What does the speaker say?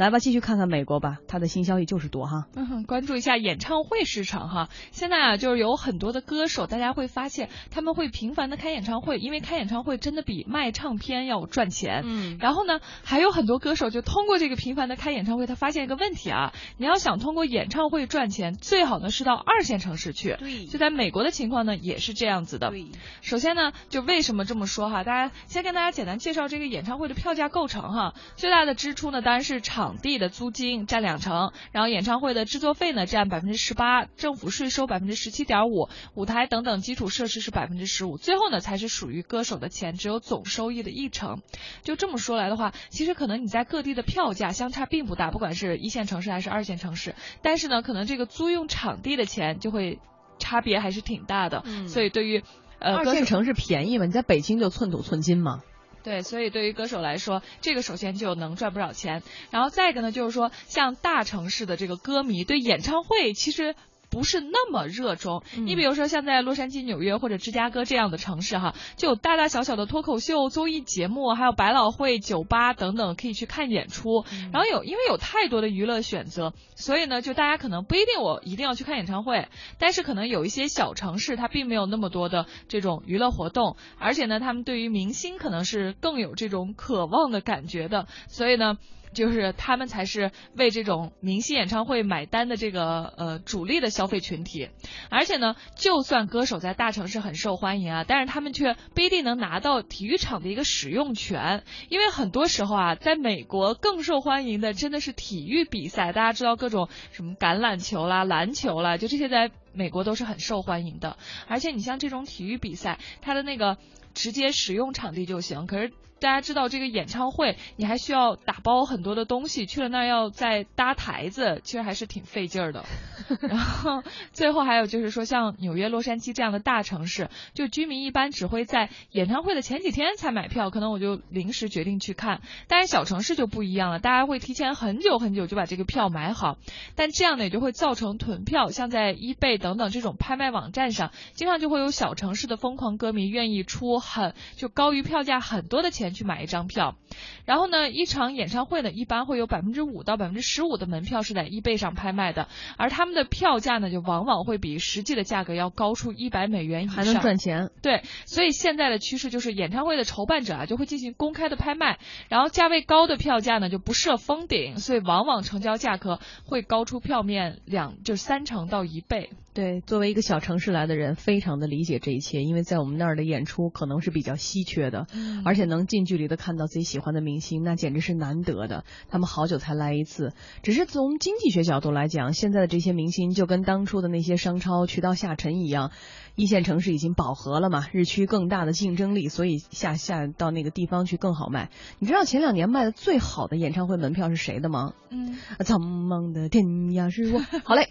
来吧，继续看看美国吧，它的新消息就是多哈。嗯，关注一下演唱会市场哈。现在啊，就是有很多的歌手，大家会发现他们会频繁的开演唱会，因为开演唱会真的比卖唱片要赚钱。嗯，然后呢，还有很多歌手就通过这个频繁的开演唱会，他发现一个问题啊，你要想通过演唱会赚钱，最好呢是到二线城市去。对，就在美国的情况呢也是这样子的。对，首先呢，就为什么这么说哈？大家先跟大家简单介绍这个演唱会的票价构成哈。最大的支出呢当然是场地的租金占两成，然后演唱会的制作费呢占百分之十八，政府税收百分之十七点五，舞台等等基础设施是百分之十五，最后呢才是属于歌手的钱，只有总收益的一成。就这么说来的话，其实可能你在各地的票价相差并不大，不管是一线城市还是二线城市，但是呢，可能这个租用场地的钱就会差别还是挺大的。嗯所以对于呃二线城市便宜嘛，你在北京就寸土寸金嘛。对，所以对于歌手来说，这个首先就能赚不少钱。然后再一个呢，就是说像大城市的这个歌迷对演唱会其实。不是那么热衷，你比如说像在洛杉矶、纽约或者芝加哥这样的城市哈，就有大大小小的脱口秀、综艺节目，还有百老汇、酒吧等等可以去看演出。然后有因为有太多的娱乐选择，所以呢，就大家可能不一定我一定要去看演唱会，但是可能有一些小城市它并没有那么多的这种娱乐活动，而且呢，他们对于明星可能是更有这种渴望的感觉的，所以呢。就是他们才是为这种明星演唱会买单的这个呃主力的消费群体，而且呢，就算歌手在大城市很受欢迎啊，但是他们却不一定能拿到体育场的一个使用权，因为很多时候啊，在美国更受欢迎的真的是体育比赛，大家知道各种什么橄榄球啦、篮球啦，就这些在美国都是很受欢迎的，而且你像这种体育比赛，它的那个直接使用场地就行，可是。大家知道这个演唱会，你还需要打包很多的东西，去了那儿要再搭台子，其实还是挺费劲儿的。然后最后还有就是说，像纽约、洛杉矶这样的大城市，就居民一般只会在演唱会的前几天才买票，可能我就临时决定去看。但是小城市就不一样了，大家会提前很久很久就把这个票买好，但这样呢也就会造成囤票，像在 eBay 等等这种拍卖网站上，经常就会有小城市的疯狂歌迷愿意出很就高于票价很多的钱。去买一张票，然后呢，一场演唱会呢，一般会有百分之五到百分之十五的门票是在 eBay 上拍卖的，而他们的票价呢，就往往会比实际的价格要高出一百美元以上，还能赚钱。对，所以现在的趋势就是演唱会的筹办者啊，就会进行公开的拍卖，然后价位高的票价呢就不设封顶，所以往往成交价格会高出票面两就三成到一倍。对，作为一个小城市来的人，非常的理解这一切，因为在我们那儿的演出可能是比较稀缺的，嗯而且能近距离的看到自己喜欢的明星，那简直是难得的。他们好久才来一次，只是从经济学角度来讲，现在的这些明星就跟当初的那些商超渠道下沉一样，一线城市已经饱和了嘛，日趋更大的竞争力，所以下下到那个地方去更好卖。你知道前两年卖的最好的演唱会门票是谁的吗？嗯，苍茫的天涯是我。好嘞。